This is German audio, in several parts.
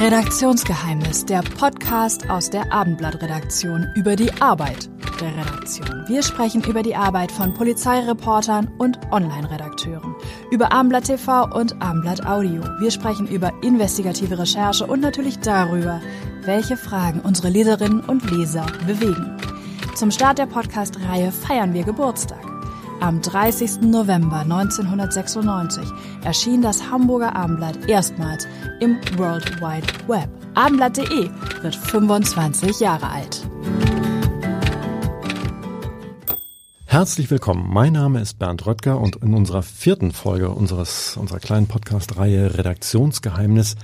Redaktionsgeheimnis, der Podcast aus der Abendblattredaktion über die Arbeit der Redaktion. Wir sprechen über die Arbeit von Polizeireportern und Online-Redakteuren, über Abendblatt TV und Abendblatt Audio. Wir sprechen über investigative Recherche und natürlich darüber, welche Fragen unsere Leserinnen und Leser bewegen. Zum Start der Podcast-Reihe feiern wir Geburtstag. Am 30. November 1996 erschien das Hamburger Abendblatt erstmals im World Wide Web. Abendblatt.de wird 25 Jahre alt. Herzlich willkommen. Mein Name ist Bernd Röttger und in unserer vierten Folge unseres, unserer kleinen Podcast-Reihe Redaktionsgeheimnis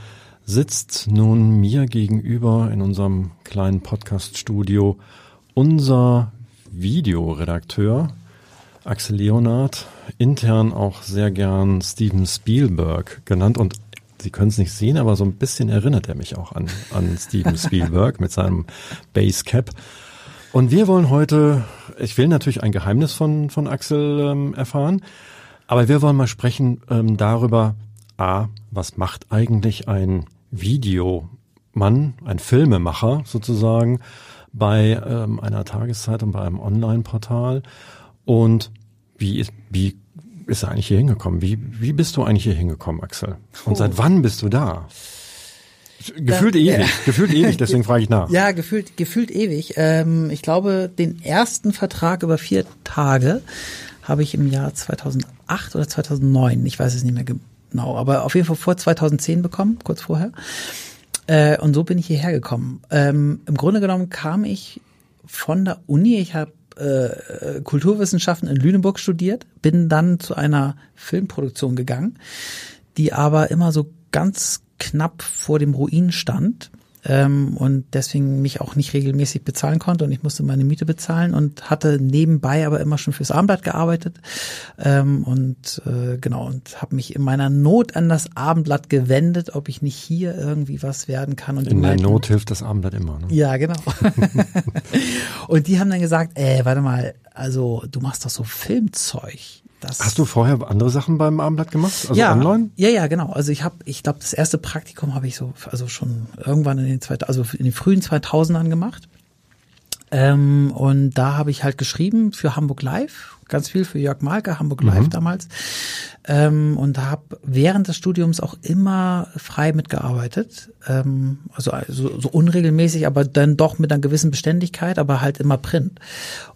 sitzt nun mir gegenüber in unserem kleinen Podcast-Studio unser Videoredakteur Axel Leonard, intern auch sehr gern Steven Spielberg genannt und Sie können es nicht sehen, aber so ein bisschen erinnert er mich auch an, an Steven Spielberg mit seinem Basecap. Und wir wollen heute, ich will natürlich ein Geheimnis von, von Axel ähm, erfahren, aber wir wollen mal sprechen ähm, darüber, a, was macht eigentlich ein Videomann, ein Filmemacher sozusagen bei ähm, einer Tageszeit und bei einem Online-Portal und wie ist, wie ist er eigentlich hier hingekommen? Wie, wie bist du eigentlich hier hingekommen, Axel? Und oh. seit wann bist du da? Gefühlt da, ewig, ja. gefühlt ewig, deswegen frage ich nach. Ja, gefühlt, gefühlt ewig. Ähm, ich glaube, den ersten Vertrag über vier Tage habe ich im Jahr 2008 oder 2009, ich weiß es nicht mehr genau, aber auf jeden Fall vor 2010 bekommen, kurz vorher. Äh, und so bin ich hierher gekommen. Ähm, Im Grunde genommen kam ich von der Uni, ich habe äh, Kulturwissenschaften in Lüneburg studiert, bin dann zu einer Filmproduktion gegangen, die aber immer so ganz knapp vor dem Ruin stand ähm, und deswegen mich auch nicht regelmäßig bezahlen konnte und ich musste meine Miete bezahlen und hatte nebenbei aber immer schon fürs Abendblatt gearbeitet ähm, und äh, genau und habe mich in meiner Not an das Abendblatt gewendet, ob ich nicht hier irgendwie was werden kann. Und in der Not hilft das Abendblatt immer. Ne? Ja, genau. und die haben dann gesagt, ey, warte mal, also du machst doch so Filmzeug das Hast du vorher andere Sachen beim Abendblatt gemacht? Also ja, online? Ja, ja, genau. Also ich habe, ich glaube, das erste Praktikum habe ich so, also schon irgendwann in den zwei, also in den frühen 2000ern gemacht. Ähm, und da habe ich halt geschrieben für Hamburg Live, ganz viel für Jörg Malke, Hamburg Live mhm. damals. Ähm, und habe während des Studiums auch immer frei mitgearbeitet. Ähm, also so, so unregelmäßig, aber dann doch mit einer gewissen Beständigkeit, aber halt immer Print.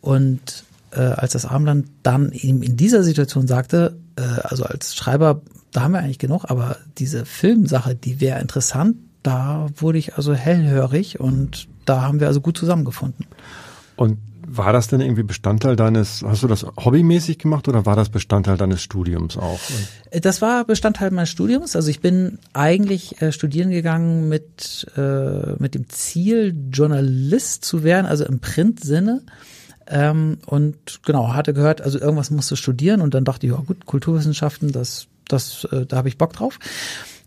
Und äh, als das Abendland dann eben in dieser Situation sagte, äh, also als Schreiber, da haben wir eigentlich genug, aber diese Filmsache, die wäre interessant, da wurde ich also hellhörig und da haben wir also gut zusammengefunden. Und war das denn irgendwie Bestandteil deines, hast du das hobbymäßig gemacht oder war das Bestandteil deines Studiums auch? Äh, das war Bestandteil meines Studiums. Also ich bin eigentlich äh, studieren gegangen mit, äh, mit dem Ziel, Journalist zu werden, also im Printsinne. Ähm, und genau, hatte gehört, also irgendwas musste studieren und dann dachte ich, ja gut, Kulturwissenschaften, das, das, äh, da habe ich Bock drauf.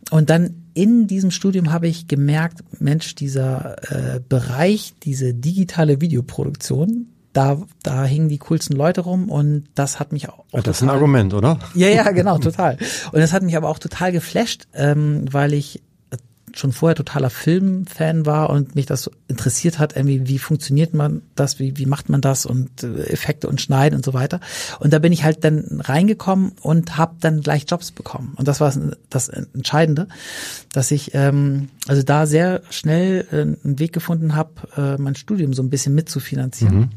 Und dann in diesem Studium habe ich gemerkt, Mensch, dieser äh, Bereich, diese digitale Videoproduktion, da, da hingen die coolsten Leute rum und das hat mich auch. auch das ist ein Argument, oder? Ja, ja, genau, total. Und das hat mich aber auch total geflasht, ähm, weil ich schon vorher totaler Filmfan war und mich das interessiert hat, irgendwie, wie funktioniert man das, wie, wie macht man das und äh, Effekte und Schneiden und so weiter. Und da bin ich halt dann reingekommen und habe dann gleich Jobs bekommen. Und das war das Entscheidende, dass ich ähm, also da sehr schnell äh, einen Weg gefunden habe, äh, mein Studium so ein bisschen mitzufinanzieren. Mhm.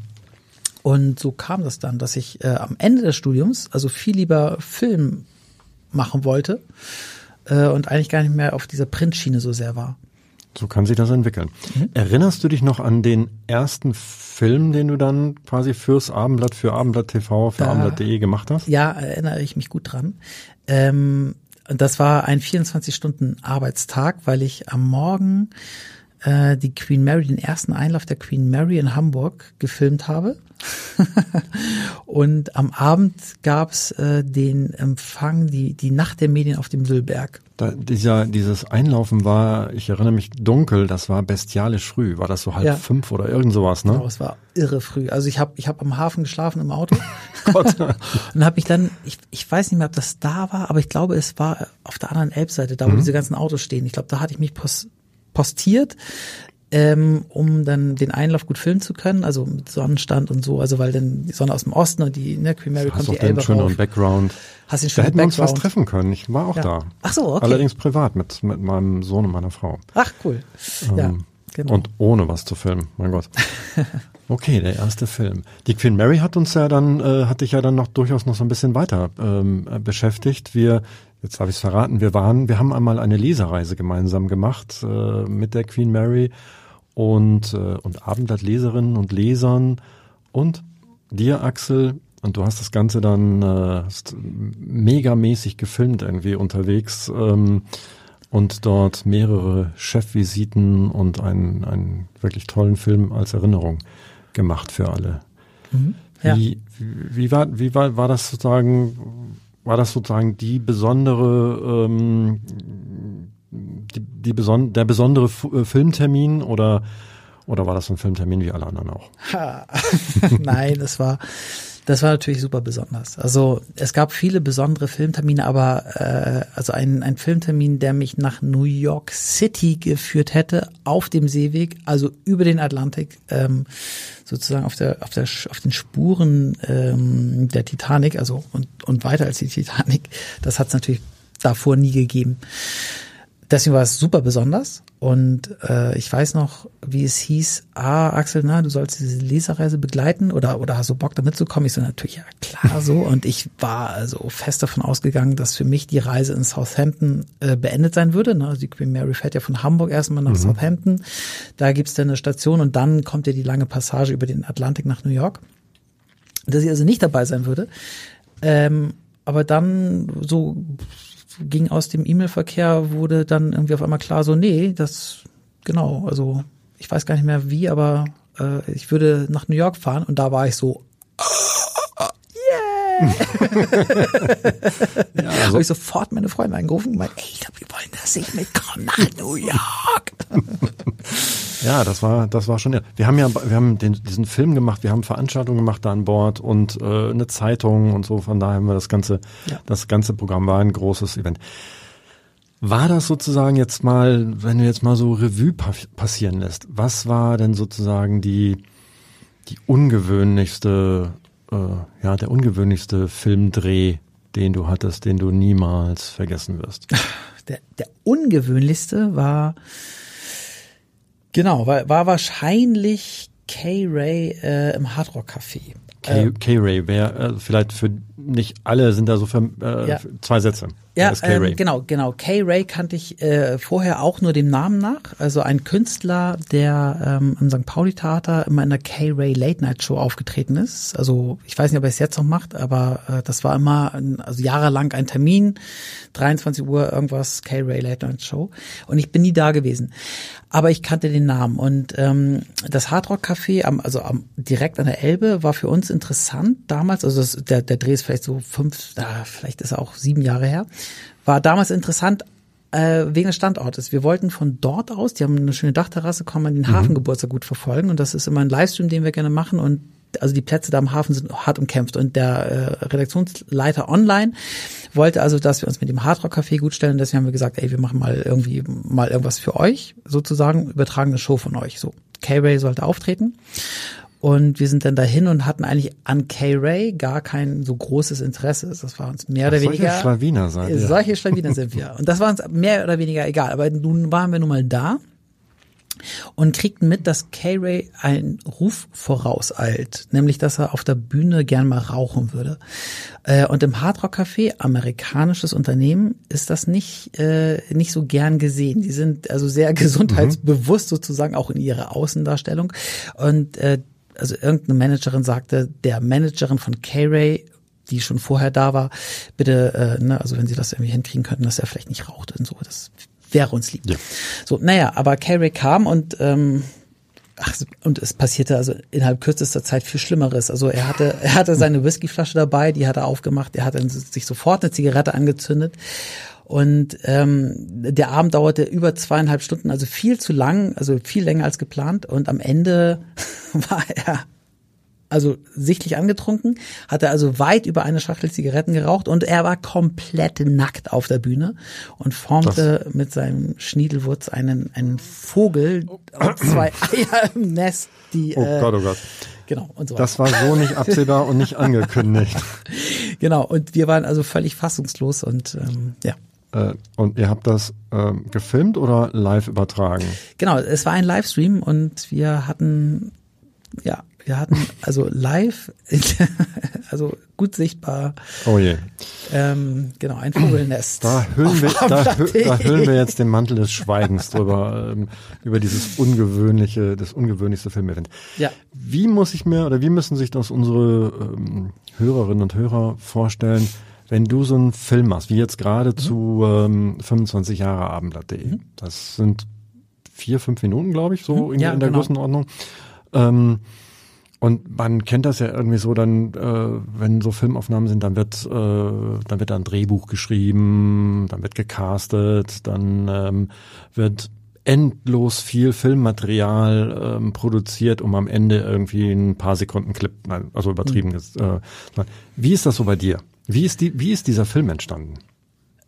Und so kam das dann, dass ich äh, am Ende des Studiums also viel lieber Film machen wollte äh, und eigentlich gar nicht mehr auf dieser Printschiene so sehr war. So kann sich das entwickeln. Mhm. Erinnerst du dich noch an den ersten Film, den du dann quasi fürs Abendblatt, für Abendblatt TV, für Abendblatt.de gemacht hast? Ja, erinnere ich mich gut dran. Ähm, das war ein 24-Stunden-Arbeitstag, weil ich am Morgen äh, die Queen Mary, den ersten Einlauf der Queen Mary in Hamburg gefilmt habe. und am Abend gab's äh, den Empfang, die, die Nacht der Medien auf dem Sülberg. Da, dieser, dieses Einlaufen war, ich erinnere mich dunkel, das war bestialisch früh. War das so halb ja. fünf oder irgend sowas, ne? Genau, es war irre früh. Also ich habe ich hab am Hafen geschlafen im Auto und habe mich dann, ich, ich weiß nicht mehr, ob das da war, aber ich glaube, es war auf der anderen Elbseite, da wo mhm. diese ganzen Autos stehen. Ich glaube, da hatte ich mich pos postiert, ähm, um dann den Einlauf gut filmen zu können, also mit Sonnenstand und so, also weil dann die Sonne aus dem Osten und die ne, Queen Mary kommt die Elbe schönen rauf. Background. Hast den Da schönen hätten wir uns was treffen können. Ich war auch Ja. da. Ach so, okay. Allerdings privat mit, mit meinem Sohn und meiner Frau. Ach cool. ja, Ähm, genau. Und ohne was zu filmen, mein Gott. Okay, der erste Film. Die Queen Mary hat uns ja dann, äh, hat dich ja dann noch durchaus noch so ein bisschen weiter ähm, äh, beschäftigt. Wir, jetzt habe ich es verraten, wir waren, wir haben einmal eine Lesereise gemeinsam gemacht äh, mit der Queen Mary und, äh, und Abendblattleserinnen und Lesern und dir, Axel, und du hast das Ganze dann äh, megamäßig gefilmt irgendwie unterwegs ähm, und dort mehrere Chefvisiten und einen, einen wirklich tollen Film als Erinnerung gemacht für alle. ja. Wie, wie, wie war, wie war, war das sozusagen, war das sozusagen die besondere, ähm, die, die beson der besondere F äh, Filmtermin oder, oder war das ein Filmtermin wie alle anderen auch? Ha. Nein, das war, das war natürlich super besonders. Also es gab viele besondere Filmtermine, aber äh, also ein, ein Filmtermin, der mich nach New York City geführt hätte, auf dem Seeweg, also über den Atlantik, ähm, sozusagen auf der, auf der, auf den Spuren ähm, der Titanic, also und, und weiter als die Titanic, das hat es natürlich davor nie gegeben. Deswegen war es super besonders und äh, ich weiß noch, wie es hieß, ah, Axel, na, du sollst diese Leserreise begleiten oder, oder hast du Bock da mitzukommen? Ich so, natürlich, ja klar so und ich war also fest davon ausgegangen, dass für mich die Reise in Southampton äh, beendet sein würde. Ne? Also die Queen Mary fährt ja von Hamburg erstmal nach Southampton, da gibt's dann eine Station und dann kommt ja die lange Passage über den Atlantik nach New York. Dass ich also nicht dabei sein würde. Ähm, aber dann so ging aus dem E-Mail-Verkehr, wurde dann irgendwie auf einmal klar, so, nee, das, genau, also ich weiß gar nicht mehr wie, aber äh, ich würde nach New York fahren und da war ich so, Ja, habe also, ich sofort meine Freunde angerufen und gemeint, ey, wir wollen, dass ich mitkomme nach New York. ja, das war, das war schon, ja. Wir haben ja, wir haben den, diesen Film gemacht, wir haben Veranstaltungen gemacht da an Bord und äh, eine Zeitung und so, von daher haben wir das ganze, Ja. das ganze Programm war ein großes Event. War das sozusagen jetzt mal, wenn du jetzt mal so Revue pa passieren lässt, was war denn sozusagen die, die ungewöhnlichste, äh, ja, der ungewöhnlichste Filmdreh, den du hattest, den du niemals vergessen wirst? Der, der ungewöhnlichste war, genau, war, war wahrscheinlich K-Ray äh, im Hard Rock Café. K-Ray, wer, äh, vielleicht für nicht alle sind da so für, äh, Ja. zwei Sätze. Ja, K-Ray? ähm, genau, genau. Kay Ray kannte ich äh, vorher auch nur dem Namen nach. Also ein Künstler, der ähm, im St. Pauli Theater immer in der Kay Ray Late Night Show aufgetreten ist. Also ich weiß nicht, ob er es jetzt noch macht, aber äh, das war immer ein, also jahrelang ein Termin, 23 Uhr irgendwas Kay Ray Late Night Show. Und ich bin nie da gewesen. Aber ich kannte den Namen und ähm, das Hard Rock Café, am, also am, direkt an der Elbe, war für uns interessant damals. Also das, der, der Dreh ist vielleicht so fünf, ah, vielleicht ist er auch sieben Jahre her. War damals interessant äh, wegen des Standortes. Wir wollten von dort aus, die haben eine schöne Dachterrasse, kann man den Hafengeburtstag gut verfolgen und das ist immer ein Livestream, den wir gerne machen und also die Plätze da am Hafen sind hart umkämpft und der äh, Redaktionsleiter online wollte also, dass wir uns mit dem Hardrock Café gut stellen. Deswegen haben wir gesagt, ey, wir machen mal irgendwie mal irgendwas für euch, sozusagen übertragen eine Show von euch. So, K-Ray sollte auftreten. Und wir sind dann dahin und hatten eigentlich an K-Ray gar kein so großes Interesse. Das war uns mehr oder solche weniger. Schlawiner seid ihr. Solche Schlawiner sind wir. Und das war uns mehr oder weniger egal. Aber nun waren wir nun mal da und kriegten mit, dass K-Ray einen Ruf vorauseilt, nämlich dass er auf der Bühne gern mal rauchen würde. Äh, Und im Hardrock Café, amerikanisches Unternehmen, ist das nicht äh, nicht so gern gesehen. Die sind also sehr gesundheitsbewusst sozusagen auch in ihrer Außendarstellung. Und äh, also irgendeine Managerin sagte, der Managerin von K-Ray die schon vorher da war, bitte, äh, ne, also wenn sie das irgendwie hinkriegen könnten, dass er vielleicht nicht raucht und so, das wäre uns lieb. Ja. So, naja, aber Carrie kam und ähm, ach, und es passierte also innerhalb kürzester Zeit viel Schlimmeres. Also er hatte, er hatte seine Whiskyflasche dabei, die hat er aufgemacht, er hat dann sich sofort eine Zigarette angezündet. Und ähm, der Abend dauerte über zweieinhalb Stunden, also viel zu lang, also viel länger als geplant. Und am Ende war er also sichtlich angetrunken, hatte also weit über eine Schachtel Zigaretten geraucht und er war komplett nackt auf der Bühne und formte das. mit seinem Schniedelwurz einen, einen Vogel und zwei Eier im Nest, die. Oh äh, Gott, oh Gott. Genau, und so. Das war so nicht absehbar und nicht angekündigt. genau, und wir waren also völlig fassungslos und ähm, ja. Äh, und ihr habt das äh, gefilmt oder live übertragen? Genau, es war ein Livestream und wir hatten ja wir hatten also live, also gut sichtbar. Oh je. Ähm, genau, ein Vogelnest. Da hüllen, wir, da, da hüllen wir jetzt den Mantel des Schweigens drüber, ähm, über dieses ungewöhnliche, das ungewöhnlichste Filmevent. Ja. Wie muss ich mir, oder wie müssen sich das unsere ähm, Hörerinnen und Hörer vorstellen, wenn du so einen Film machst, wie jetzt gerade mhm. zu ähm, 25 Jahre Abendblatt.de. Mhm. Das sind vier, fünf Minuten, glaube ich, so mhm. ja, in der genau. Größenordnung. Ähm, und man kennt das ja irgendwie so, dann, äh, wenn so Filmaufnahmen sind, dann wird, äh, dann wird ein Drehbuch geschrieben, dann wird gecastet, dann ähm, wird endlos viel Filmmaterial ähm, produziert, um am Ende irgendwie ein paar Sekunden Clip, also übertrieben. Mhm. Äh, wie ist das so bei dir? Wie ist die, wie ist dieser Film entstanden?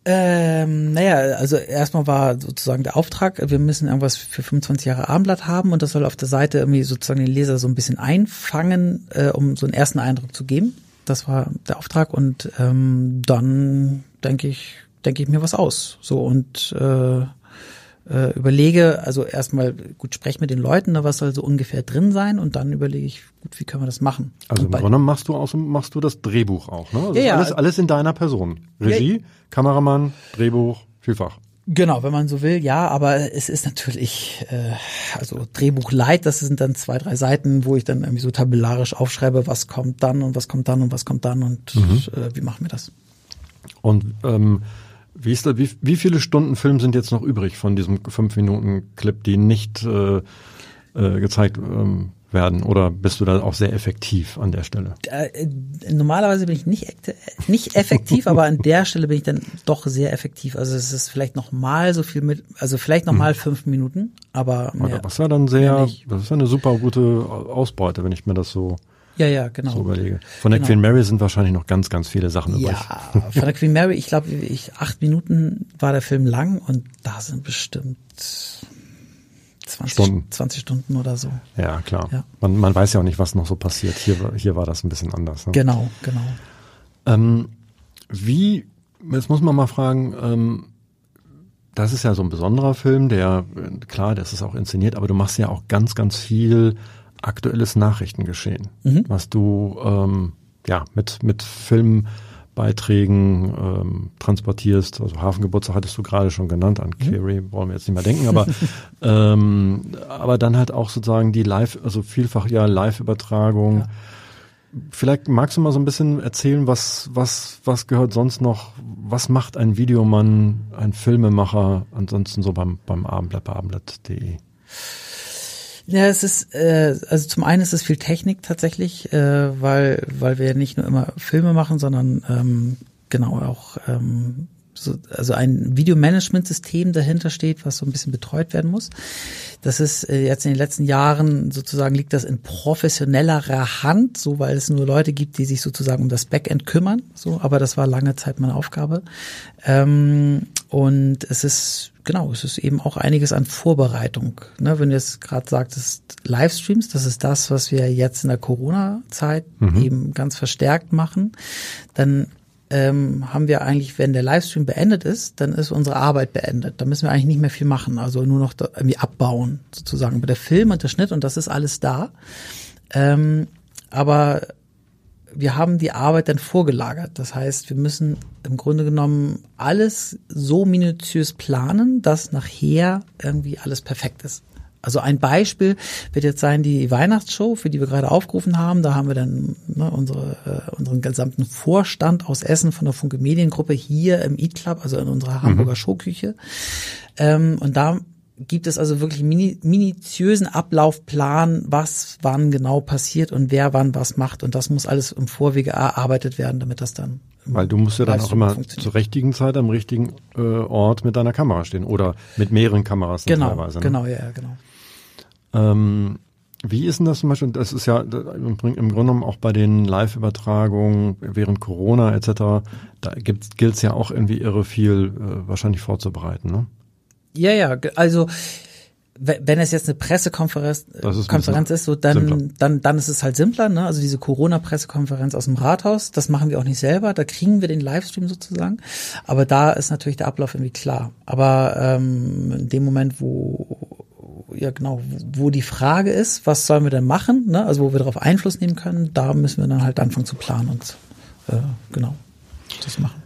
Ähm, naja, also erstmal war sozusagen der Auftrag, wir müssen irgendwas für 25 Jahre Abendblatt haben und das soll auf der Seite irgendwie sozusagen den Leser so ein bisschen einfangen, äh, um so einen ersten Eindruck zu geben. Das war der Auftrag und ähm, dann denke ich, denke ich mir was aus. So und äh, äh, überlege, also erstmal gut spreche mit den Leuten, ne, was soll so ungefähr drin sein und dann überlege ich, gut, wie können wir das machen. Also im Grunde machst du auch machst du das Drehbuch auch, ne? Also ja, ja. Alles, alles in deiner Person. Regie, ja. Kameramann, Drehbuch, vielfach. Genau, wenn man so will, ja, aber es ist natürlich, äh, also Drehbuch Light, das sind dann zwei, drei Seiten, wo ich dann irgendwie so tabellarisch aufschreibe, was kommt dann und was kommt dann und was kommt dann und mhm. äh, wie machen wir das. Und ähm, wie, ist da, wie, wie viele Stunden Film sind jetzt noch übrig von diesem fünf Minuten Clip, die nicht äh, äh, gezeigt ähm, werden? Oder bist du da auch sehr effektiv an der Stelle? Äh, normalerweise bin ich nicht, nicht effektiv, aber an der Stelle bin ich dann doch sehr effektiv. Also es ist vielleicht noch mal so viel mit, also vielleicht noch mal hm. fünf Minuten, aber mehr, Das ja dann sehr, das ist eine super gute Ausbeute, wenn ich mir das so ja, ja, genau. So überlege. Von der genau. Queen Mary sind wahrscheinlich noch ganz, ganz viele Sachen übrig. Ja, von der Queen Mary, ich glaube, ich, acht Minuten war der Film lang und da sind bestimmt 20 Stunden, 20 Stunden oder so. Ja, klar. Ja. Man, man weiß ja auch nicht, was noch so passiert. Hier, hier war das ein bisschen anders. Ne? Genau, genau. Ähm, wie, jetzt muss man mal fragen, ähm, das ist ja so ein besonderer Film, der, klar, das ist auch inszeniert, aber du machst ja auch ganz, ganz viel aktuelles Nachrichtengeschehen, mhm. was du ähm, ja mit mit Filmbeiträgen ähm, transportierst. Also Hafengeburtstag hattest du gerade schon genannt, an mhm. Kerry wollen wir jetzt nicht mehr denken, aber ähm, aber dann halt auch sozusagen die Live, also vielfach ja Live-Übertragung. Ja. Vielleicht magst du mal so ein bisschen erzählen, was, was, was gehört sonst noch, was macht ein Videomann, ein Filmemacher ansonsten so beim, beim Abendblatt, bei abendblatt.de? Ja, es ist, äh, also zum einen ist es viel Technik tatsächlich, äh, weil, weil wir nicht nur immer Filme machen, sondern ähm, genau auch ähm, so, also ein Videomanagement-System dahinter steht, was so ein bisschen betreut werden muss. Das ist äh, jetzt in den letzten Jahren sozusagen liegt das in professionellerer Hand, so weil es nur Leute gibt, die sich sozusagen um das Backend kümmern. So, aber das war lange Zeit meine Aufgabe. Ähm, und es ist genau, es ist eben auch einiges an Vorbereitung. Ne, wenn du jetzt gerade sagtest, Livestreams, das ist das, was wir jetzt in der Corona-Zeit mhm. eben ganz verstärkt machen, dann ähm, haben wir eigentlich, wenn der Livestream beendet ist, dann ist unsere Arbeit beendet. Da müssen wir eigentlich nicht mehr viel machen, also nur noch irgendwie abbauen sozusagen. Aber der Film und der Schnitt und das ist alles da. Ähm, aber wir haben die Arbeit dann vorgelagert. Das heißt, wir müssen im Grunde genommen alles so minutiös planen, dass nachher irgendwie alles perfekt ist. Also ein Beispiel wird jetzt sein die Weihnachtsshow, für die wir gerade aufgerufen haben. Da haben wir dann ne, unsere, äh, unseren gesamten Vorstand aus Essen von der Funke Mediengruppe hier im Eat Club, also in unserer Hamburger mhm. Showküche. Ähm, und da gibt es also wirklich mini, minutiösen Ablaufplan, was wann genau passiert und wer wann was macht. Und das muss alles im Vorwege erarbeitet werden, damit das dann weil du musst ja dann auch immer zur richtigen Zeit am richtigen äh, Ort mit deiner Kamera stehen oder mit mehreren Kameras genau, teilweise. Ne? Genau, ja, genau. Ähm, Wie ist denn das zum Beispiel? Das ist ja im Grunde genommen auch bei den Live-Übertragungen während Corona etc. Da gilt es ja auch irgendwie irre viel äh, wahrscheinlich vorzubereiten, ne? Ja, ja, also wenn es jetzt eine Pressekonferenz ist, Konferenz ist, so dann, dann, dann ist es halt simpler, ne? Also diese Corona-Pressekonferenz aus dem Rathaus, das machen wir auch nicht selber, da kriegen wir den Livestream sozusagen. Aber da ist natürlich der Ablauf irgendwie klar. Aber ähm, in dem Moment, wo ja genau, wo die Frage ist, was sollen wir denn machen, ne? Also wo wir darauf Einfluss nehmen können, da müssen wir dann halt anfangen zu planen und äh, genau das machen.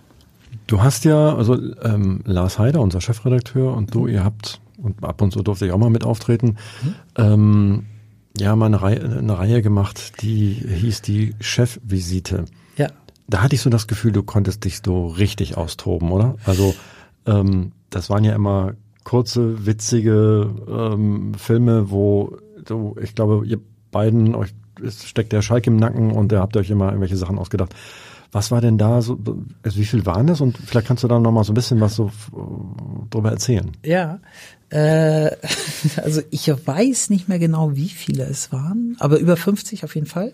Du hast ja, also ähm, Lars Heider, unser Chefredakteur, und du, ihr habt und ab und zu durfte ich auch mal mit auftreten, mhm. ähm, ja, mal eine Reihe, eine Reihe gemacht, die hieß die Chefvisite. Ja. Da hatte ich so das Gefühl, du konntest dich so richtig austoben, oder? Also ähm, das waren ja immer kurze, witzige ähm, Filme, wo du, ich glaube, ihr beiden, euch es steckt der Schalk im Nacken und ihr habt euch immer irgendwelche Sachen ausgedacht. Was war denn da so, also wie viel waren das? Und vielleicht kannst du da noch mal so ein bisschen was so drüber erzählen. Ja, äh, also ich weiß nicht mehr genau, wie viele es waren, aber über 50 auf jeden Fall.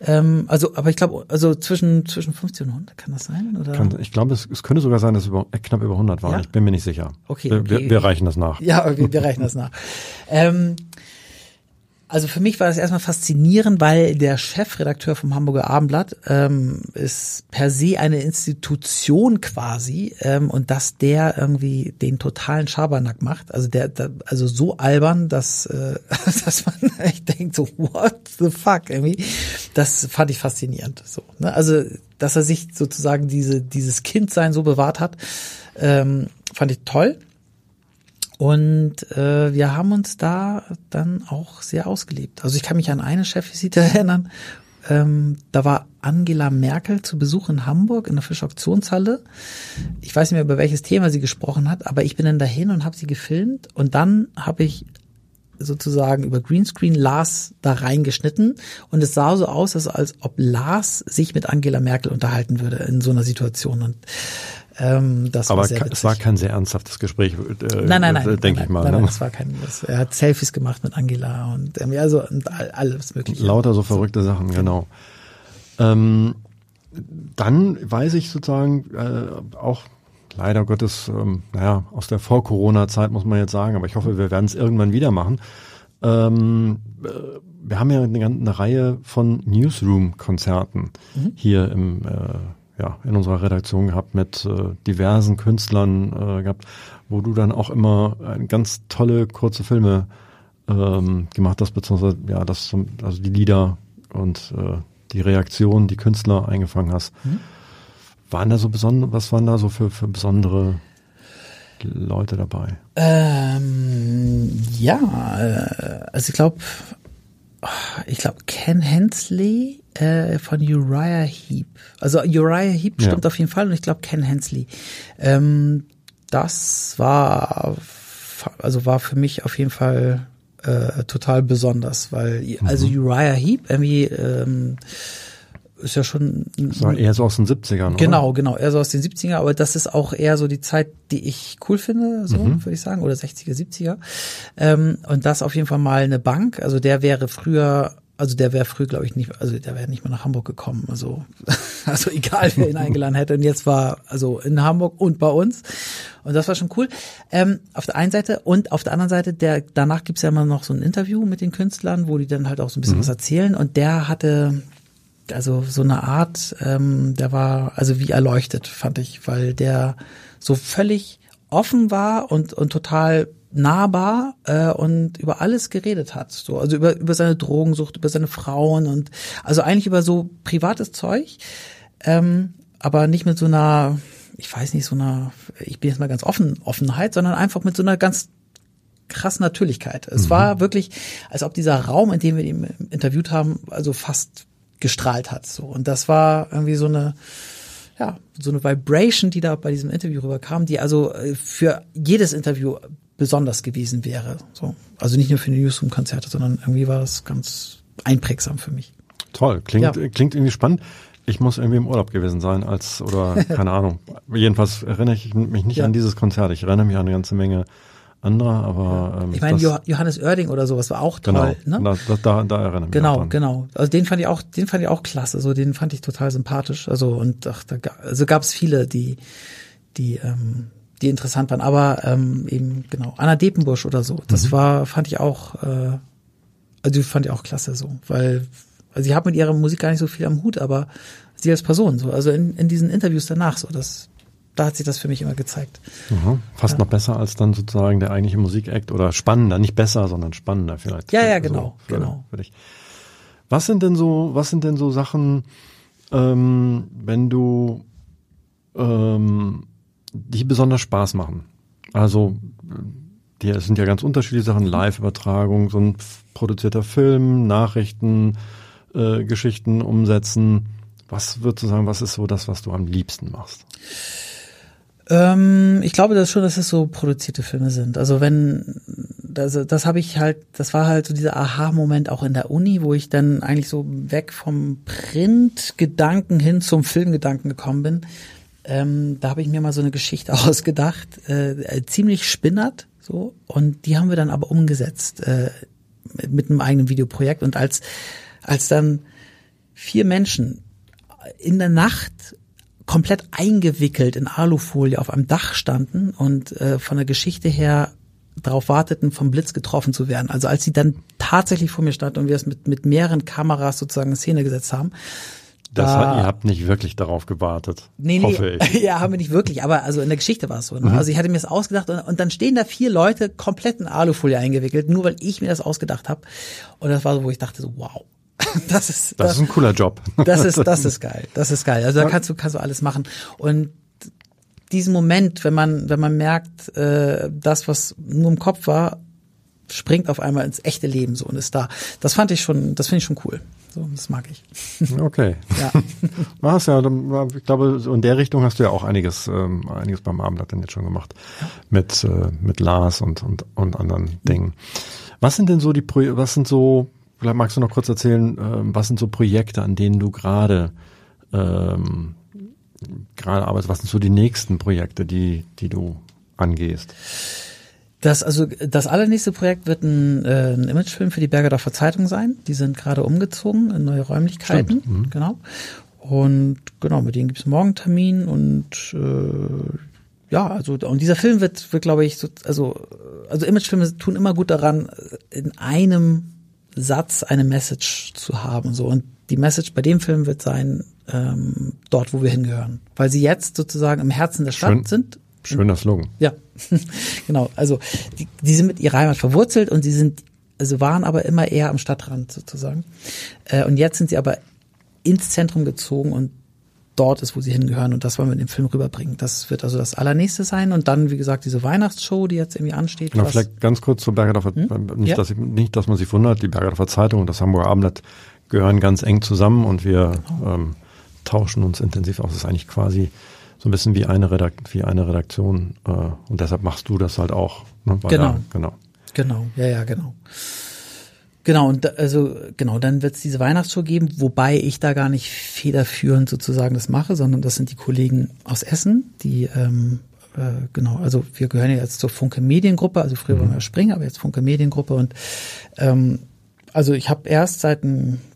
Ähm, also, aber ich glaube, also zwischen zwischen 50 und 100 kann das sein? Oder? Kann, ich glaube, es, es könnte sogar sein, dass es über, äh, knapp über 100 waren. Ja? Ich bin mir nicht sicher. Okay, okay. Wir, wir reichen das nach. Ja, okay, wir reichen das nach. Ähm, also für mich war das erstmal faszinierend, weil der Chefredakteur vom Hamburger Abendblatt ähm, ist per se eine Institution quasi ähm, und dass der irgendwie den totalen Schabernack macht. Also der, der also so albern, dass, äh, dass man echt denkt so what the fuck irgendwie. Das fand ich faszinierend. So, ne? Also dass er sich sozusagen diese dieses Kindsein so bewahrt hat, ähm, fand ich toll. Und äh, wir haben uns da dann auch sehr ausgelebt. Also ich kann mich an eine Chefvisite erinnern. Ähm, da war Angela Merkel zu Besuch in Hamburg in der Fischauktionshalle. Ich weiß nicht mehr, über welches Thema sie gesprochen hat, aber ich bin dann dahin und habe sie gefilmt. Und dann habe ich sozusagen über Greenscreen Lars da reingeschnitten und es sah so aus, als ob Lars sich mit Angela Merkel unterhalten würde in so einer Situation. Und ähm, das Aber war es war kein sehr ernsthaftes Gespräch, äh, nein, nein, nein, denke ich mal. Nein, nein, ne? es war kein. Das, er hat Selfies gemacht mit Angela und ähm, ja, so und alles mögliche. Lauter so verrückte Sachen, genau. Ähm, dann weiß ich sozusagen äh, auch leider Gottes, ähm, naja, aus der Vor-Corona-Zeit muss man jetzt sagen, aber ich hoffe, wir werden es irgendwann wieder machen. Ähm, äh, wir haben ja eine, eine Reihe von Newsroom-Konzerten mhm. hier im äh, ja, in unserer Redaktion gehabt mit äh, diversen Künstlern äh, gehabt, wo du dann auch immer äh, ganz tolle kurze Filme ähm, gemacht hast, beziehungsweise ja, das also die Lieder und äh, die Reaktion, die Künstler eingefangen hast. Mhm. Waren da so besondere, was waren da so für, für besondere Leute dabei? Ähm, ja, äh, also ich glaube, ich glaube Ken Hensley äh, von Uriah Heep. Also Uriah Heep stimmt ja. auf jeden Fall und ich glaube Ken Hensley. Ähm, das war also war für mich auf jeden Fall äh, total besonders, weil mhm. also Uriah Heep irgendwie ähm, ist ja schon. Das war eher so aus den 70ern, Genau, oder? genau, eher so aus den 70er, aber das ist auch eher so die Zeit, die ich cool finde, so mhm. würde ich sagen, oder 60er, 70er. Ähm, und das auf jeden Fall mal eine Bank, also der wäre früher also der wäre früh, glaube ich, nicht, also der wäre nicht mehr nach Hamburg gekommen. Also, also egal, wer ihn eingeladen hätte. Und jetzt war also in Hamburg und bei uns. Und das war schon cool. Ähm, auf der einen Seite und auf der anderen Seite, der danach gibt's ja immer noch so ein Interview mit den Künstlern, wo die dann halt auch so ein bisschen mhm. was erzählen. Und der hatte also so eine Art, ähm, der war also wie erleuchtet, fand ich, weil der so völlig offen war und, und total nahbar äh, und über alles geredet hat. So, also über, über seine Drogensucht, über seine Frauen und also eigentlich über so privates Zeug, ähm, aber nicht mit so einer, ich weiß nicht, so einer, ich bin jetzt mal ganz offen, Offenheit, sondern einfach mit so einer ganz krassen Natürlichkeit. Es mhm. war wirklich, als ob dieser Raum, in dem wir ihn interviewt haben, also fast gestrahlt hat. So. Und das war irgendwie so eine, ja, so eine Vibration, die da bei diesem Interview rüberkam, die also äh, für jedes Interview besonders gewesen wäre. So. Also nicht nur für die Newsroom-Konzerte, sondern irgendwie war das ganz einprägsam für mich. Toll, klingt, ja. klingt irgendwie spannend. Ich muss irgendwie im Urlaub gewesen sein als, oder keine Ahnung. Jedenfalls erinnere ich mich nicht ja. an dieses Konzert. Ich erinnere mich an eine ganze Menge anderer, aber ähm, ich meine Johannes Oerding oder sowas war auch toll. Genau, ne? da, da, da erinnere ich genau, mich Genau, genau. Also den fand ich auch, den fand ich auch klasse. So den fand ich total sympathisch. Also und ach, da, also gab es viele, die, die, ähm, die interessant waren. Aber ähm, eben genau Anna Depenbusch oder so. Das mhm. war, fand ich auch, äh, also die fand ich auch klasse so, weil also ich habe mit ihrer Musik gar nicht so viel am Hut, aber sie als Person so, also in, in diesen Interviews danach so, das da hat sich das für mich immer gezeigt. Mhm. Fast ja. noch besser als dann sozusagen der eigentliche Musikakt oder spannender, nicht besser, sondern spannender vielleicht. Ja, ja, genau, so für, genau. Für dich. Was sind denn so, was sind denn so Sachen, ähm, wenn du ähm, die besonders Spaß machen? Also die sind ja ganz unterschiedliche Sachen, Live-Übertragung, so ein produzierter Film, Nachrichten, äh, Geschichten umsetzen. Was würdest du sagen, was ist so das, was du am liebsten machst? Ähm, ich glaube das schon, dass es so produzierte Filme sind. Also wenn, das, das habe ich halt, das war halt so dieser Aha-Moment auch in der Uni, wo ich dann eigentlich so weg vom Print-Gedanken hin zum Filmgedanken gekommen bin. Ähm, da habe ich mir mal so eine Geschichte ausgedacht, äh, ziemlich spinnert, so und die haben wir dann aber umgesetzt äh, mit einem eigenen Videoprojekt und als als dann vier Menschen in der Nacht komplett eingewickelt in Alufolie auf einem Dach standen und äh, von der Geschichte her darauf warteten, vom Blitz getroffen zu werden. Also als sie dann tatsächlich vor mir standen und wir es mit, mit mehreren Kameras sozusagen in Szene gesetzt haben, das da, ihr habt nicht wirklich darauf gewartet. Nee, nee, hoffe ich. ja, haben wir nicht wirklich, aber also in der Geschichte war es so. Ne? Mhm. Also ich hatte mir das ausgedacht und, und, dann stehen da vier Leute komplett in Alufolie eingewickelt, nur weil ich mir das ausgedacht habe. Und das war so, wo ich dachte so, wow, das ist das, das ist ein cooler Job. Das ist das ist geil. Das ist geil. Also da kannst du kannst du alles machen und diesen Moment, wenn man wenn man merkt, äh, das was nur im Kopf war, springt auf einmal ins echte Leben so und ist da. Das fand ich schon, das finde ich schon cool. So, das mag ich. Okay. Ja. Machst ja, ich glaube, so in der Richtung hast du ja auch einiges, ähm, einiges beim Abendblatt dann jetzt schon gemacht. Mit, äh, mit Lars und, und, und anderen mhm. Dingen. Was sind denn so die, was sind so Vielleicht magst du noch kurz erzählen, ähm, was sind so Projekte, an denen du gerade ähm, gerade arbeitest? Was sind so die nächsten Projekte, die die du angehst? Das also das allernächste Projekt wird ein, äh, ein Imagefilm für die Bergerdorfer Zeitung sein. Die sind gerade umgezogen in neue Räumlichkeiten, mhm. genau. Und genau, mit denen gibt es morgen Termin und äh, ja, also und dieser Film wird, wird glaube ich, so, also also Imagefilme tun immer gut daran, in einem Satz eine Message zu haben. So und die Message bei dem Film wird sein, ähm, dort, wo wir hingehören, weil sie jetzt sozusagen im Herzen der Stadt Schön, sind. Schöner Slogan. Ja, genau. Also die, die sind mit ihrer Heimat verwurzelt und sie sind, also waren aber immer eher am Stadtrand sozusagen. Äh, und jetzt sind sie aber ins Zentrum gezogen und dort ist, wo sie hingehören und das wollen wir in dem Film rüberbringen. Das wird also das allernächste sein und dann, wie gesagt, diese Weihnachtsshow, die jetzt irgendwie ansteht. Genau, vielleicht ganz kurz zur Bergerdorfer, hm? nicht, ja? dass ich, nicht, dass man sich wundert, die Bergerdorfer Zeitung und das Hamburger Abendblatt gehören ganz eng zusammen und wir genau. ähm, tauschen uns intensiv aus. Das ist eigentlich quasi so ein bisschen wie eine, Redakt wie eine Redaktion äh, und deshalb machst du das halt auch. Ne? genau. Da, genau. Genau, ja, ja, genau. Genau, und da, also genau, dann wird es diese Weihnachtsshow geben, wobei ich da gar nicht federführend sozusagen das mache, sondern das sind die Kollegen aus Essen, die ähm, äh, genau, also wir gehören ja jetzt zur Funke Mediengruppe, also früher mhm. waren wir Springer, aber jetzt Funke Mediengruppe und ähm, also ich habe erst seit,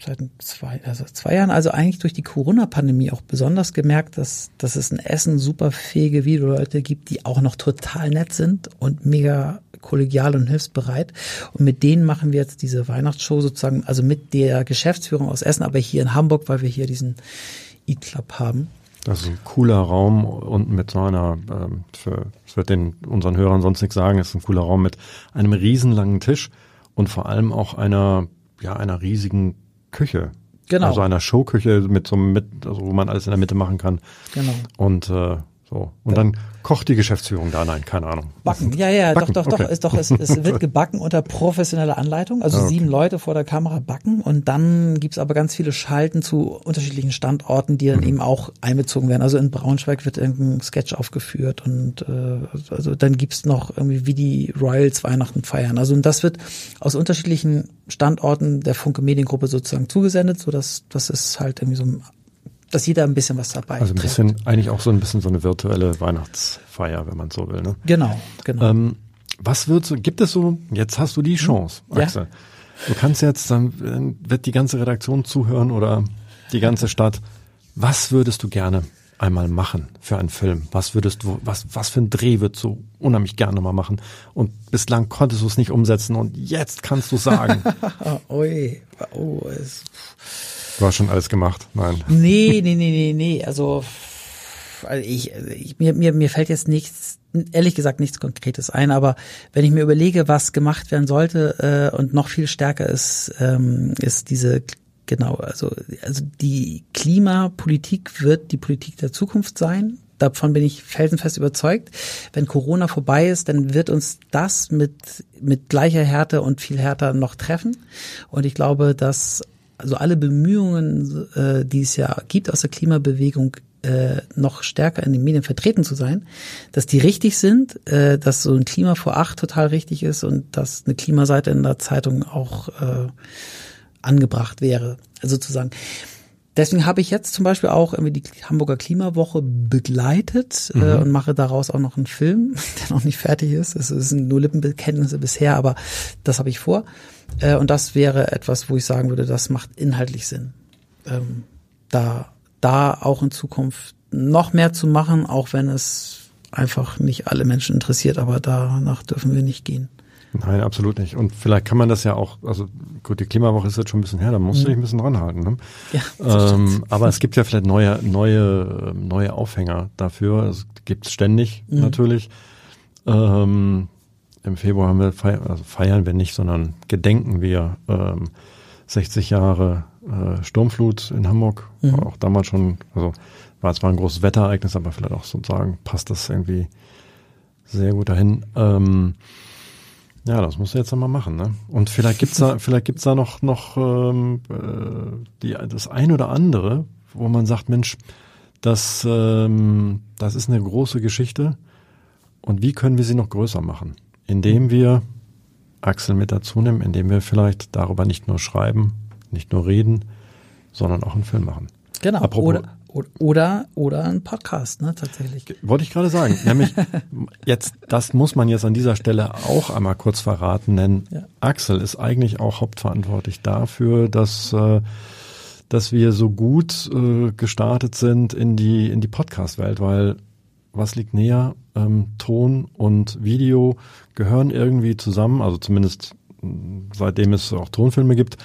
seit zwei, also zwei Jahren, also eigentlich durch die Corona-Pandemie auch besonders gemerkt, dass, dass es in Essen super fähige Videoleute gibt, die auch noch total nett sind und mega kollegial und hilfsbereit. Und mit denen machen wir jetzt diese Weihnachtsshow sozusagen, also mit der Geschäftsführung aus Essen, aber hier in Hamburg, weil wir hier diesen E-Club haben. Das ist ein cooler Raum und mit so einer, ähm, für, das wird den unseren Hörern sonst nichts sagen, ist ein cooler Raum mit einem riesenlangen Tisch und vor allem auch einer, ja, einer riesigen Küche. Genau. Also einer Showküche mit so einem, mit, also wo man alles in der Mitte machen kann. Genau. Und äh, so. Und dann kocht die Geschäftsführung da? Nein, keine Ahnung. Backen, ja, ja, backen. doch, doch, okay. doch, ist doch, es, es wird gebacken unter professioneller Anleitung. Also okay. sieben Leute vor der Kamera backen und dann gibt's aber ganz viele Schalten zu unterschiedlichen Standorten, die dann mhm. eben auch einbezogen werden. Also in Braunschweig wird irgendein Sketch aufgeführt und äh, also dann gibt's noch irgendwie, wie die Royals Weihnachten feiern. Also und das wird aus unterschiedlichen Standorten der Funke Mediengruppe sozusagen zugesendet, so dass das ist halt irgendwie so dass jeder ein bisschen was dabei Also ein bisschen, eigentlich auch so ein bisschen so eine virtuelle Weihnachtsfeier, wenn man so will. Ne? Genau, genau. Ähm, was würdest du, gibt es so, jetzt hast du die Chance, Axel. Ja. Du kannst jetzt, dann wird die ganze Redaktion zuhören oder die ganze Stadt. Was würdest du gerne einmal machen für einen Film? Was würdest du, was, was für ein Dreh würdest du unheimlich gerne mal machen? Und bislang konntest du es nicht umsetzen und jetzt kannst du sagen. Ui, oh, es Hast schon alles gemacht, nein. Nee, nee, nee, nee, nee. Also, also ich, ich, mir, mir, mir fällt jetzt nichts, ehrlich gesagt nichts Konkretes ein, aber wenn ich mir überlege, was gemacht werden sollte äh, und noch viel stärker ist, ähm, ist diese Genau, also, also die Klimapolitik wird die Politik der Zukunft sein. Davon bin ich felsenfest überzeugt. Wenn Corona vorbei ist, dann wird uns das mit, mit gleicher Härte und viel härter noch treffen. Und ich glaube, dass also alle Bemühungen, äh, die es ja gibt aus der Klimabewegung, äh, noch stärker in den Medien vertreten zu sein, dass die richtig sind, äh, dass so ein Klima vor acht total richtig ist und dass eine Klimaseite in der Zeitung auch äh, angebracht wäre, sozusagen. Deswegen habe ich jetzt zum Beispiel auch irgendwie die Hamburger Klimawoche begleitet äh, mhm. äh, und mache daraus auch noch einen Film, der noch nicht fertig ist. Es sind nur Lippenbekenntnisse bisher, aber das habe ich vor. Äh, und das wäre etwas, wo ich sagen würde, das macht inhaltlich Sinn. Ähm, da, da auch in Zukunft noch mehr zu machen, auch wenn es einfach nicht alle Menschen interessiert, aber danach dürfen wir nicht gehen. Nein, absolut nicht. Und vielleicht kann man das ja auch, also gut, die Klimawoche ist jetzt schon ein bisschen her, da musst du mhm. dich ein bisschen ranhalten. Ne? Ja, ähm, aber es gibt ja vielleicht neue, neue, neue Aufhänger dafür. Es gibt ständig mhm. natürlich. Ähm, Im Februar haben wir feiern, also feiern wir nicht, sondern gedenken wir ähm, 60 Jahre äh, Sturmflut in Hamburg. Mhm. Auch damals schon, also war zwar ein großes Wetterereignis, aber vielleicht auch sozusagen passt das irgendwie sehr gut dahin. Ähm, ja, das musst du jetzt einmal machen, ne? Und vielleicht gibt's da, vielleicht gibt's da noch noch ähm, äh, die, das ein oder andere, wo man sagt, Mensch, das ähm, das ist eine große Geschichte. Und wie können wir sie noch größer machen? Indem wir Axel mit dazu nehmen, indem wir vielleicht darüber nicht nur schreiben, nicht nur reden, sondern auch einen Film machen. Genau. Apropos, oder, oder, oder ein Podcast, ne, tatsächlich. Wollte ich gerade sagen. Nämlich, jetzt, das muss man jetzt an dieser Stelle auch einmal kurz verraten, denn ja. Axel ist eigentlich auch hauptverantwortlich dafür, dass, äh, dass wir so gut äh, gestartet sind in die, in die Podcast-Welt, weil was liegt näher? Ähm, Ton und Video gehören irgendwie zusammen, also zumindest seitdem es auch Tonfilme gibt.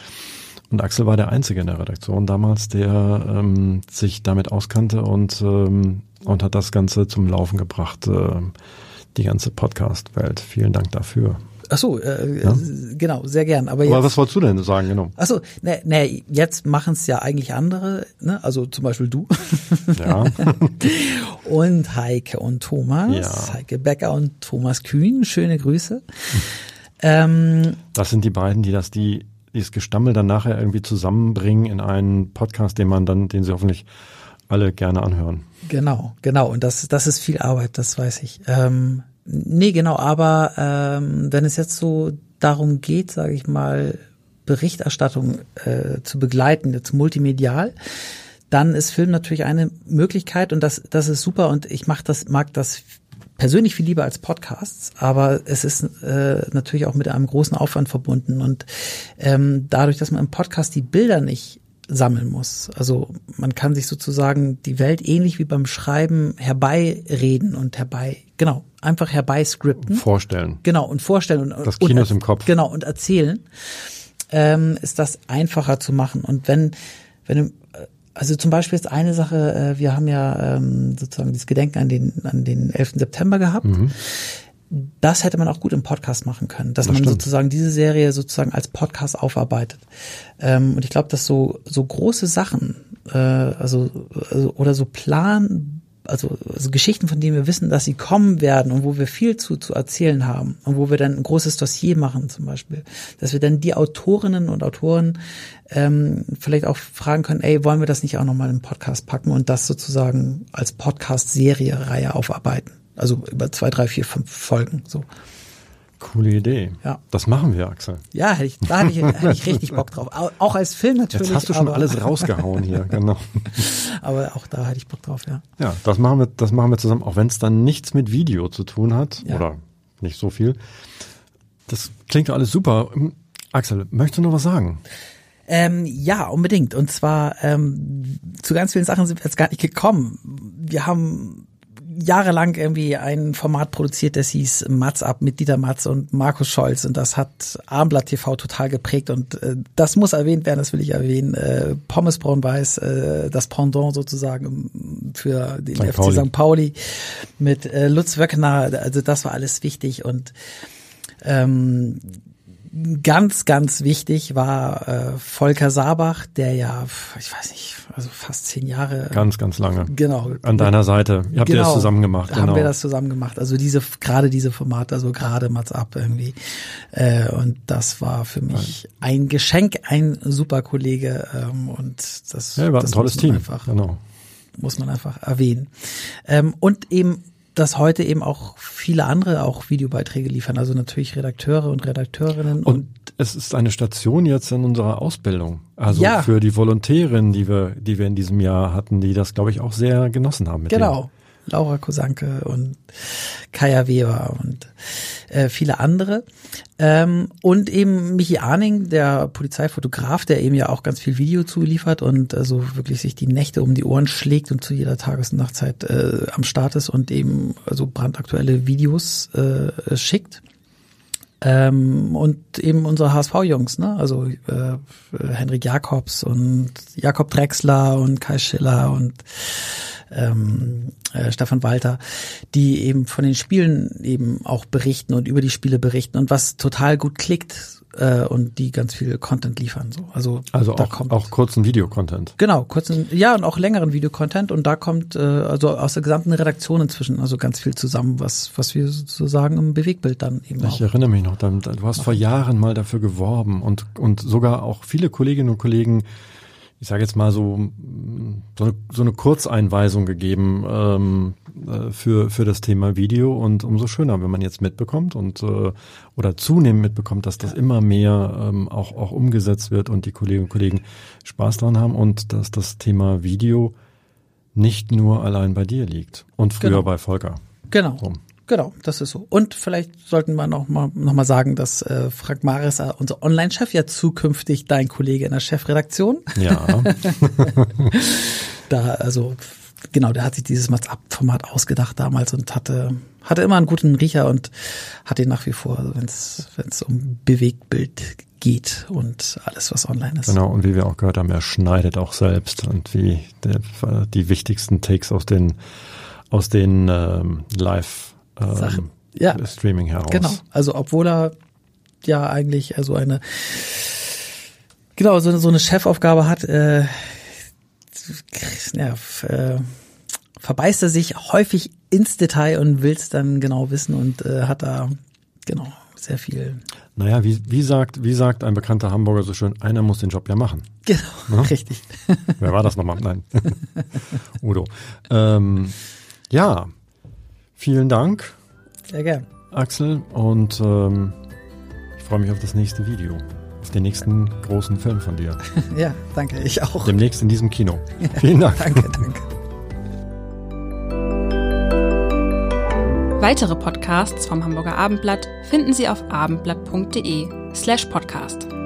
Und Axel war der Einzige in der Redaktion damals, der ähm, sich damit auskannte und, ähm, und hat das Ganze zum Laufen gebracht, äh, die ganze Podcast-Welt. Vielen Dank dafür. Ach so, äh, ja? genau, sehr gern. Aber, jetzt, Aber was wolltest du denn sagen, genau? Ach so, ne, ne, jetzt machen es ja eigentlich andere, ne? also zum Beispiel du. Ja. und Heike und Thomas, ja. Heike Becker und Thomas Kühn, schöne Grüße. ähm, das sind die beiden, die das, die dieses Gestammel dann nachher irgendwie zusammenbringen in einen Podcast, den man dann, den sie hoffentlich alle gerne anhören. Genau, genau. Und das, das ist viel Arbeit, das weiß ich. Ähm, nee, genau, aber ähm, wenn es jetzt so darum geht, sage ich mal, Berichterstattung äh, zu begleiten, jetzt multimedial, dann ist Film natürlich eine Möglichkeit und das, das ist super und ich mach das, mag das persönlich viel lieber als Podcasts, aber es ist äh, natürlich auch mit einem großen Aufwand verbunden und ähm, dadurch, dass man im Podcast die Bilder nicht sammeln muss. Also man kann sich sozusagen die Welt ähnlich wie beim Schreiben herbeireden und herbei, genau, einfach herbeiscripten. Vorstellen. Genau, und vorstellen. Und, das Kino ist im Kopf. Genau, und erzählen, ähm, ist das einfacher zu machen. Und wenn, wenn du also zum Beispiel jetzt eine Sache, äh, wir haben ja ähm, sozusagen das Gedenken an den, an den 11. September gehabt. Mhm. Das hätte man auch gut im Podcast machen können, dass das man stimmt. sozusagen diese Serie sozusagen als Podcast aufarbeitet. Ähm, und ich glaube, dass so so große Sachen, äh, also, also oder so Plan also, also Geschichten, von denen wir wissen, dass sie kommen werden und wo wir viel zu, zu erzählen haben und wo wir dann ein großes Dossier machen zum Beispiel, dass wir dann die Autorinnen und Autoren ähm, vielleicht auch fragen können, ey, wollen wir das nicht auch nochmal im Podcast packen und das sozusagen als Podcast-Serie, Reihe aufarbeiten? Also über zwei, drei, vier, fünf Folgen so. Coole Idee. Ja. Das machen wir, Axel. Ja, ich, da hätte ich, hätte ich richtig Bock drauf. Auch als Film natürlich. Jetzt hast du schon alles rausgehauen hier, genau. aber auch da hätte ich Bock drauf, ja. Ja, das machen wir, das machen wir zusammen, auch wenn es dann nichts mit Video zu tun hat. Ja. Oder nicht so viel. Das klingt alles super. Axel, möchtest du noch was sagen? Ähm, ja, unbedingt. Und zwar ähm, zu ganz vielen Sachen sind wir jetzt gar nicht gekommen. Wir haben jahrelang irgendwie ein Format produziert, das hieß Matz ab mit Dieter Matz und Markus Scholz und das hat Armblatt TV total geprägt und äh, das muss erwähnt werden, das will ich erwähnen. Äh, Pommes Braun-Weiß, äh, das Pendant sozusagen für den St. FC Pauli. St. Pauli mit äh, Lutz Wöckner, also das war alles wichtig und ähm, ganz, ganz wichtig war äh, Volker Sabach, der ja, ich weiß nicht, also fast zehn Jahre. Ganz, ganz lange. Genau. An deiner Seite. Ihr habt genau, ihr das zusammen gemacht. Genau. Haben wir das zusammen gemacht. Also diese, gerade diese Formate, also gerade Mats Up irgendwie. Äh, und das war für mich ein Geschenk, ein super Kollege. Ähm, und das, ja, war das ein tolles Team. Einfach, genau. Muss man einfach erwähnen. Ähm, und eben dass heute eben auch viele andere auch Videobeiträge liefern, also natürlich Redakteure und Redakteurinnen. Und, und es ist eine Station jetzt in unserer Ausbildung. Also ja. für die Volontärinnen, die wir, die wir in diesem Jahr hatten, die das, glaube ich, auch sehr genossen haben. Mit genau. Laura Kosanke und Kaya Weber und äh, viele andere. Ähm, und eben Michi Arning, der Polizeifotograf, der eben ja auch ganz viel Video zuliefert und also wirklich sich die Nächte um die Ohren schlägt und zu jeder Tages- und Nachtzeit äh, am Start ist und eben also brandaktuelle Videos äh, schickt. Ähm, und eben unsere HSV-Jungs, ne? Also äh, Henrik Jakobs und Jakob Drexler und Kai Schiller und ähm, äh, Stefan Walter, die eben von den Spielen eben auch berichten und über die Spiele berichten und was total gut klickt äh, und die ganz viel Content liefern. So. Also, also auch, kommt, auch kurzen Videocontent. Genau, kurzen, ja und auch längeren Videocontent und da kommt äh, also aus der gesamten Redaktion inzwischen also ganz viel zusammen, was was wir sozusagen im Bewegbild dann eben Ich auch erinnere mich noch, du hast vor Jahren mal dafür geworben und und sogar auch viele Kolleginnen und Kollegen ich sage jetzt mal so, so eine, so eine Kurzeinweisung gegeben ähm, äh, für, für das Thema Video und umso schöner, wenn man jetzt mitbekommt und äh, oder zunehmend mitbekommt, dass das immer mehr ähm, auch, auch umgesetzt wird und die Kolleginnen und Kollegen Spaß dran haben und dass das Thema Video nicht nur allein bei dir liegt und früher genau. bei Volker. Genau. So. Genau, das ist so. Und vielleicht sollten wir noch mal, noch mal sagen, dass äh, Frank Maris, äh, unser Online-Chef, ja zukünftig dein Kollege in der Chefredaktion. Ja. da, also, genau, der hat sich dieses Mats-Up-Format ausgedacht damals und hatte, hatte immer einen guten Riecher und hat ihn nach wie vor, wenn es um Bewegtbild geht und alles, was online ist. Genau, und wie wir auch gehört haben, er schneidet auch selbst und wie der, die wichtigsten Takes aus den aus den ähm, Live ähm, ja. Streaming heraus. Genau. Also obwohl er ja eigentlich also eine genau so, so eine Chefaufgabe hat, äh, ja, äh, verbeißt er sich häufig ins Detail und will es dann genau wissen und äh, hat da genau sehr viel. Naja, wie, wie sagt wie sagt ein bekannter Hamburger so schön, einer muss den Job ja machen. Genau, Na? richtig. Wer war das nochmal? Nein. Udo. Ähm, ja, Vielen Dank. Sehr gern. Axel und ähm, ich freue mich auf das nächste Video, auf den nächsten großen Film von dir. ja, danke, ich auch. Demnächst in diesem Kino. Ja, Vielen Dank. Danke, danke. Weitere Podcasts vom Hamburger Abendblatt finden Sie auf abendblatt.de slash podcast.